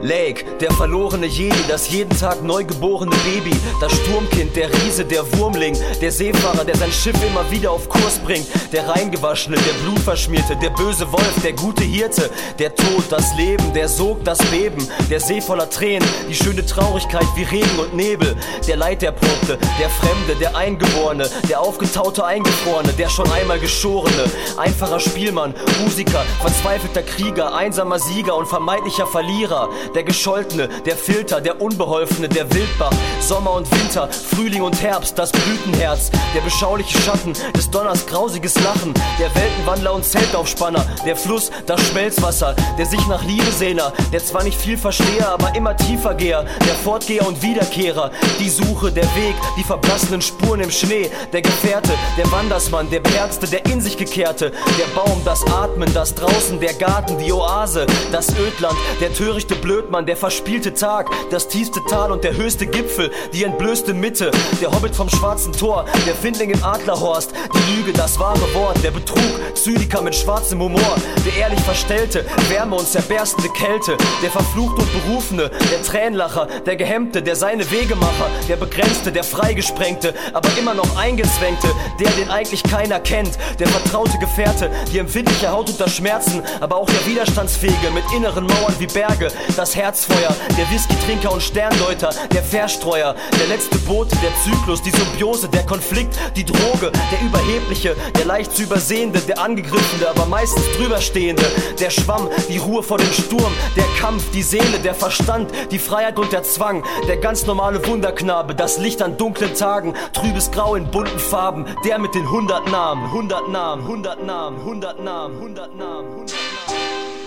Lake, der verlorene Jedi, das jeden Tag neugeborene Baby, das Sturmkind, der Riese, der Wurmling, der Seefahrer, der sein Schiff immer wieder auf Kurs bringt, der Reingewaschene, der Blutverschmierte, der böse Wolf, der gute Hirte, der Tod, das Leben, der Sog, das Beben, der See voller Tränen, die schöne Traurigkeit wie Regen und Nebel, der Leiterprobte, der Fremde, der Eingeborene, der aufgetaute Eingefrorene, der schon einmal Geschorene, einfacher Spielmann, Musiker, verzweifelter Krieger, einsamer Sieger und vermeintlicher Verlierer, der Gescholtene, der Filter, der Unbeholfene, der Wildbach, Sommer und Winter, Frühling und Herbst, das Blütenherz, der beschauliche Schatten des Donners, grausiges Lachen, der Weltenwandler und Zeltaufspanner, der Fluss, das Schmelzwasser, der sich nach Liebe sehner, der zwar nicht viel verstehe, aber immer tiefer geher, der Fortgeher und Wiederkehrer, die Suche, der Weg, die verblassenen Spuren im Schnee, der Gefährte, der Wandersmann, der Beherzte, der in sich gekehrte, der Baum, das Atmen, das Draußen, der Garten, die Oase, das Ödland, der törichte Blödmann, der verspielte Tag, das tiefste Tal und der höchste Gipfel, die entblößte Mitte, der Hobbit vom schwarzen Tor, der Findling im Adlerhorst, die Lüge, das wahre Wort, der Betrug, Zyniker mit schwarzem Humor, der ehrlich Verstellte, Wärme und zerberstende Kälte, der Verfluchte und Berufene, der Tränenlacher, der Gehemmte, der seine Wegemacher, der Begrenzte, der Freigesprengte, aber immer noch Eingezwängte, der, den eigentlich keiner kennt, der vertraute Gefährte, die empfindliche Haut unter Schmerzen, aber auch der Widerstandsfähige mit inneren Mauern wie Berge, das Herzfeuer, der Whisky-Trinker und Sterndeuter, der Verstreuer, der letzte Bote, der Zyklus, die Symbiose, der Konflikt, die Droge, der Überhebliche, der leicht zu übersehende, der Angegriffene, aber meistens drüberstehende, der Schwamm, die Ruhe vor dem Sturm, der Kampf, die Seele, der Verstand, die Freiheit und der Zwang, der ganz normale Wunderknabe, das Licht an dunklen Tagen, trübes Grau in bunten Farben, der mit den hundert Namen, hundert Namen, hundert Namen, hundert Namen, hundert Namen, hundert Namen.